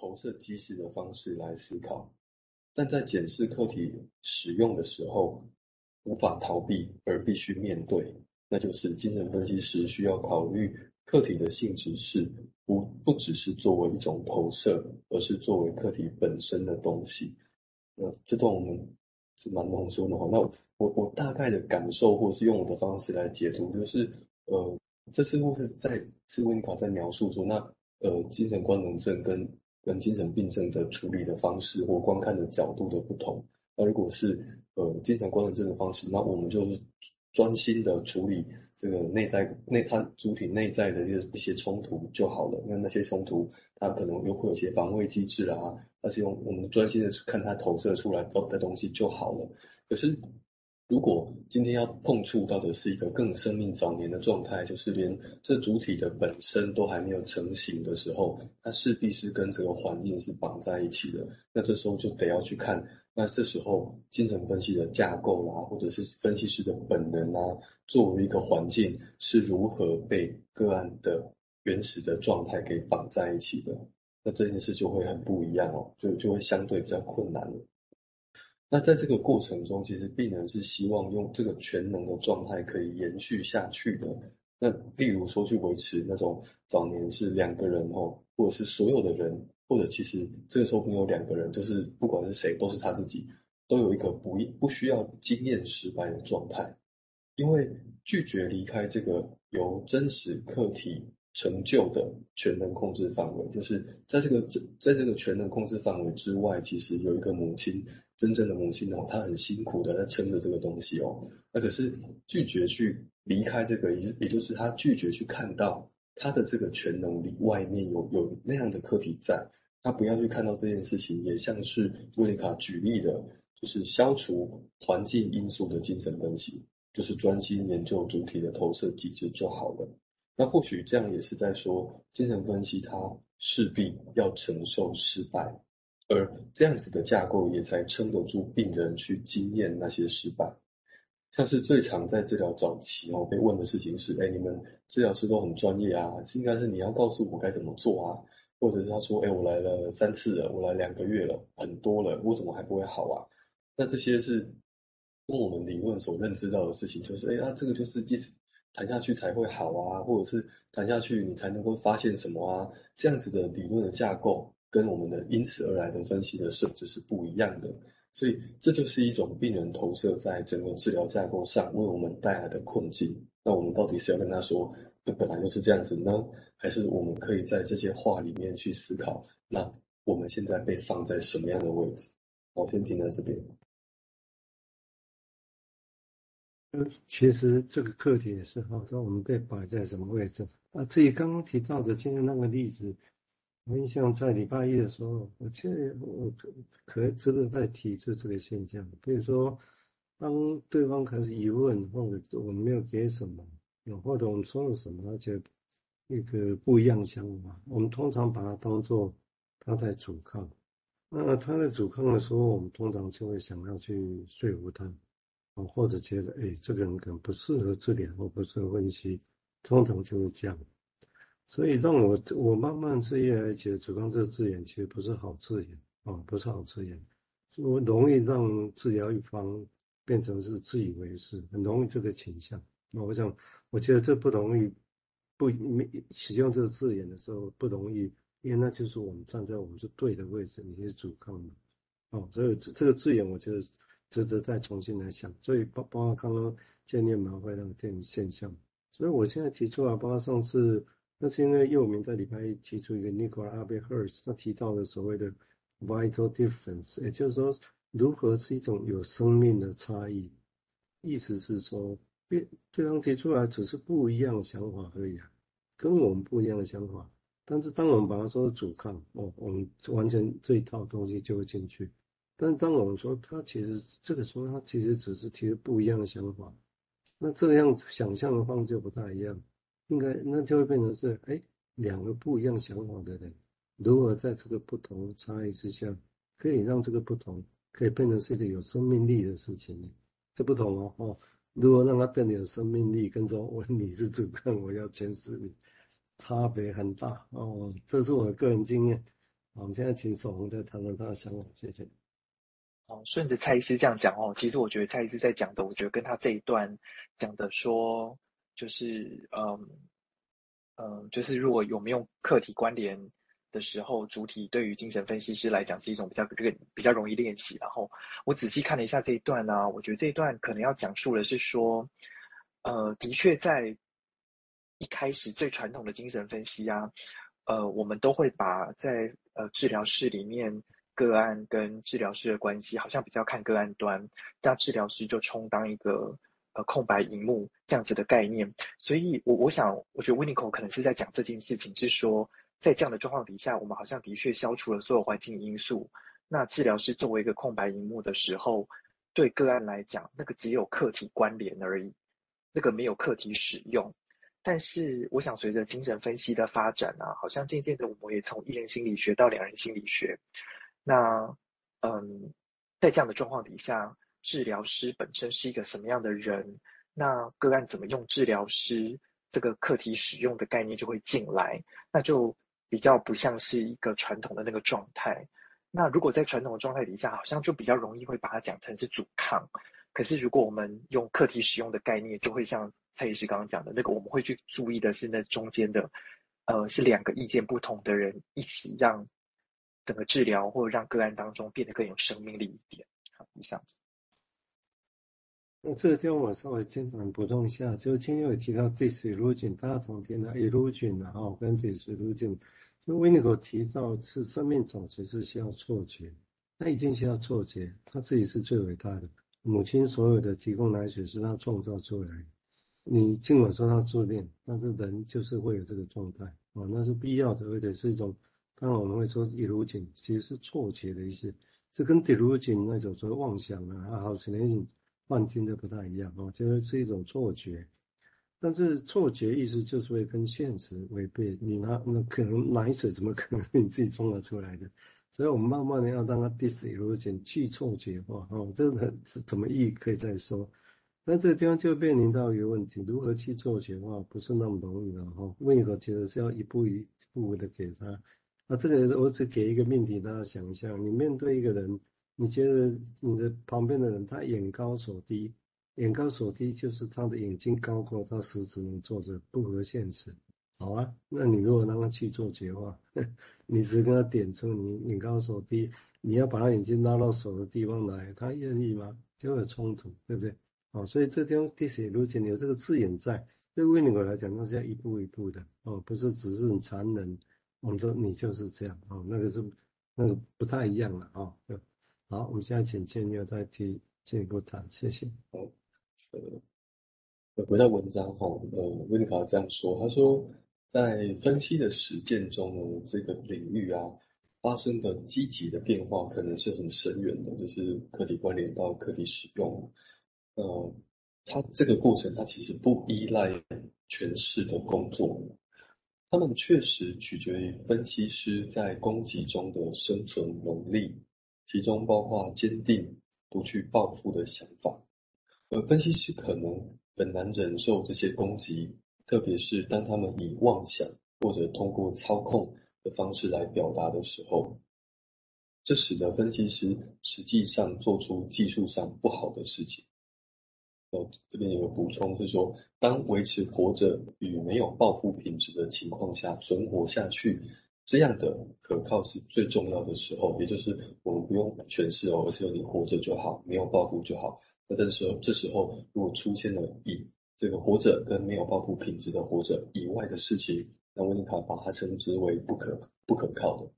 投射机制的方式来思考，但在检视课题使用的时候，无法逃避而必须面对，那就是精神分析师需要考虑课题的性质是不不只是作为一种投射，而是作为课题本身的东西。那这段我们是蛮浓缩的话，那我我大概的感受，或是用我的方式来解读，就是呃。这似乎是在是温尼卡在描述说，那呃精神官能症跟跟精神病症的处理的方式或观看的角度的不同。那如果是呃精神观能症的方式，那我们就是专心的处理这个内在内他主体内在的一些一些冲突就好了。因为那些冲突，它可能又会有些防卫机制啊，而且用我们专心的去看它投射出来的东西就好了。可是。如果今天要碰触到的是一个更生命早年的状态，就是连这主体的本身都还没有成型的时候，它势必是跟这个环境是绑在一起的。那这时候就得要去看，那这时候精神分析的架构啦，或者是分析师的本能啊，作为一个环境是如何被个案的原始的状态给绑在一起的。那这件事就会很不一样哦，就就会相对比较困难了。那在这个过程中，其实病人是希望用这个全能的状态可以延续下去的。那例如说去维持那种早年是两个人哦，或者是所有的人，或者其实这个时候没有两个人，就是不管是谁，都是他自己，都有一个不不需要经验失败的状态，因为拒绝离开这个由真实课题成就的全能控制范围，就是在这个在这个全能控制范围之外，其实有一个母亲。真正的母亲哦，她很辛苦的在撑着这个东西哦。那可是拒绝去离开这个，也也就是她拒绝去看到她的这个全能里外面有有那样的课题在，她不要去看到这件事情，也像是温尼卡举例的，就是消除环境因素的精神分析，就是专心研究主体的投射机制就好了。那或许这样也是在说，精神分析它势必要承受失败。而这样子的架构也才撑得住病人去经验那些失败，像是最常在治疗早期哦被问的事情是：哎，你们治疗师都很专业啊，应该是你要告诉我该怎么做啊，或者是他说：哎，我来了三次了，我来两个月了，很多了，我怎么还不会好啊？那这些是跟我们理论所认知到的事情，就是哎，那这个就是即使谈下去才会好啊，或者是谈下去你才能够发现什么啊，这样子的理论的架构。跟我们的因此而来的分析的设置是不一样的，所以这就是一种病人投射在整个治疗架构上为我们带来的困境。那我们到底是要跟他说，这本来就是这样子呢，还是我们可以在这些话里面去思考，那我们现在被放在什么样的位置？我先停在这边。其实这个课题也是好说，我们被摆在什么位置？啊，至于刚刚提到的今天那个例子。我印象在礼拜一的时候，我记得我可可值得再提出这个现象。比如说，当对方开始疑问，或者我们没有给什么，或者我们说了什么，而且一个不一样想法，我们通常把它当做他在阻抗。那他在阻抗的时候，我们通常就会想要去说服他，啊或者觉得哎，这个人可能不适合治疗，或不适合分析，通常就会这样。所以让我我慢慢是越来觉得“阻抗”这个字眼其实不是好字眼啊，不是好字眼，我容易让治疗一方变成是自以为是，很容易这个倾向。那我想，我觉得这不容易，不没使用这个字眼的时候不容易，因为那就是我们站在我们是对的位置，你是主抗的，哦，所以这这个字眼我觉得值得再重新来想。所以包包括刚刚建立麻烦那个电影现象，所以我现在提出来，包括上次。那是因为右铭在礼拜一提出一个 Nicola Albert Hurst 他提到的所谓的 vital difference，也就是说，如何是一种有生命的差异。意思是说，对对方提出来只是不一样的想法而已啊，跟我们不一样的想法。但是当我们把它说阻抗，哦，我们完全这一套东西就会进去。但当我们说他其实这个时候他其实只是提出不一样的想法，那这样想象的方式就不太一样。应该那就会变成是，哎，两个不一样想法的人，如何在这个不同差异之下，可以让这个不同可以变成是一个有生命力的事情呢？这不同哦，哦，如果让它变得有生命力，跟说我你是主干，我要监视你，差别很大哦。这是我的个人经验。好，我们现在请守红再谈谈他的想法，谢谢。哦，顺着蔡医师这样讲哦，其实我觉得蔡医师在讲的，我觉得跟他这一段讲的说，就是嗯嗯，就是如果有没有课题关联的时候，主体对于精神分析师来讲是一种比较这个比较容易练习。然后我仔细看了一下这一段呢、啊，我觉得这一段可能要讲述的是说，呃，的确在一开始最传统的精神分析啊，呃，我们都会把在呃治疗室里面。个案跟治疗师的关系好像比较看个案端，那治疗师就充当一个呃空白荧幕这样子的概念。所以我，我想，我觉得 Winnicott 可能是在讲这件事情，是说在这样的状况底下，我们好像的确消除了所有环境因素。那治疗师作为一个空白荧幕的时候，对个案来讲，那个只有客体关联而已，那个没有客体使用。但是，我想随着精神分析的发展啊，好像渐渐的，我们也从一人心理学到两人心理学。那，嗯，在这样的状况底下，治疗师本身是一个什么样的人？那个案怎么用治疗师这个课题使用的概念就会进来，那就比较不像是一个传统的那个状态。那如果在传统的状态底下，好像就比较容易会把它讲成是阻抗。可是如果我们用课题使用的概念，就会像蔡医师刚刚讲的那个，我们会去注意的是那中间的，呃，是两个意见不同的人一起让。整个治疗或者让个案当中变得更有生命力一点。好，以上。那这个地方我稍微简短补充一下，就今天有提到 disillusion，大家常听到 illusion 然后跟 disillusion，就 Winnicott 提到是生命总是是需要错觉，他一定需要错觉，他自己是最伟大的。母亲所有的提供奶水是他创造出来的，你尽管说他自恋，但是人就是会有这个状态啊，那是必要的，而且是一种。当然我们会说 illusion 其实是错觉的意思，这跟 delusion 那种所谓妄想啊、好像那种幻听的不太一样哦，就是是一种错觉。但是错觉意思就是会跟现实违背，你拿那可能奶水怎么可能是你自己创造出来的？所以我们慢慢的要让它 disillusion 去错觉化哦，这个是怎么意义可以再说。那这个地方就面临到一个问题，如何去错觉化不是那么容易的哈。为何觉得是要一步一步的给他？那这个我只给一个命题，大家想一下，你面对一个人，你觉得你的旁边的人他眼高手低，眼高手低就是他的眼睛高过他实质能做的，不合现实。好啊，那你如果让他去做结话，你只跟他点出你眼高手低，你要把他眼睛拉到手的地方来，他愿意吗？就会有冲突，对不对？好，所以这地方 disillusion 有这个字眼在，对外国人来讲，那是要一步一步的哦，不是只是很残忍。我们说你就是这样哦，那个是那个不太一样了哦。好，我们现在请建佑再提进一步谈，谢谢。好，呃，回到文章哈，呃，温尼卡这样说，他说在分析的实践中呢，这个领域啊发生的积极的变化可能是很深远的，就是课题关联到课题使用。呃，它这个过程它其实不依赖诠释的工作。他们确实取决于分析师在攻击中的生存能力，其中包括坚定不去报复的想法。而分析师可能很难忍受这些攻击，特别是当他们以妄想或者通过操控的方式来表达的时候，这使得分析师实际上做出技术上不好的事情。哦，这边有个补充，是说，当维持活着与没有报复品质的情况下存活下去，这样的可靠是最重要的时候，也就是我们不用诠释哦，而是你活着就好，没有报复就好。那这时候，这时候如果出现了以这个活着跟没有报复品质的活着以外的事情，那温尼卡把它称之为不可不可靠的。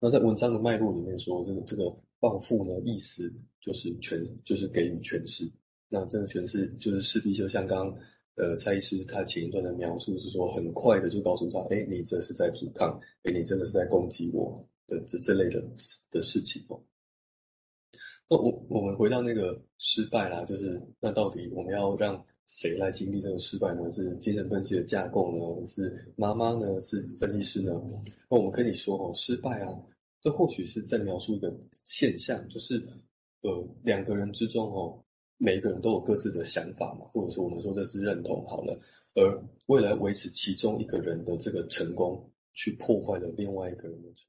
那在文章的脉络里面说，这个这个报复呢，意思就是诠，就是给予诠释。那这个诠释就是势必就像刚刚呃蔡医师他前一段的描述是说，很快的就告诉他，哎，你这是在阻抗，哎，你这个是在攻击我的这这类的的事情哦。那我我们回到那个失败啦，就是那到底我们要让谁来经历这个失败呢？是精神分析的架构呢？是妈妈呢？是分析师呢？那我们跟你说哦，失败啊，这或许是在描述一个现象，就是呃两个人之中哦。每一个人都有各自的想法嘛，或者说我们说这是认同好了，而未来维持其中一个人的这个成功，去破坏了另外一个人的成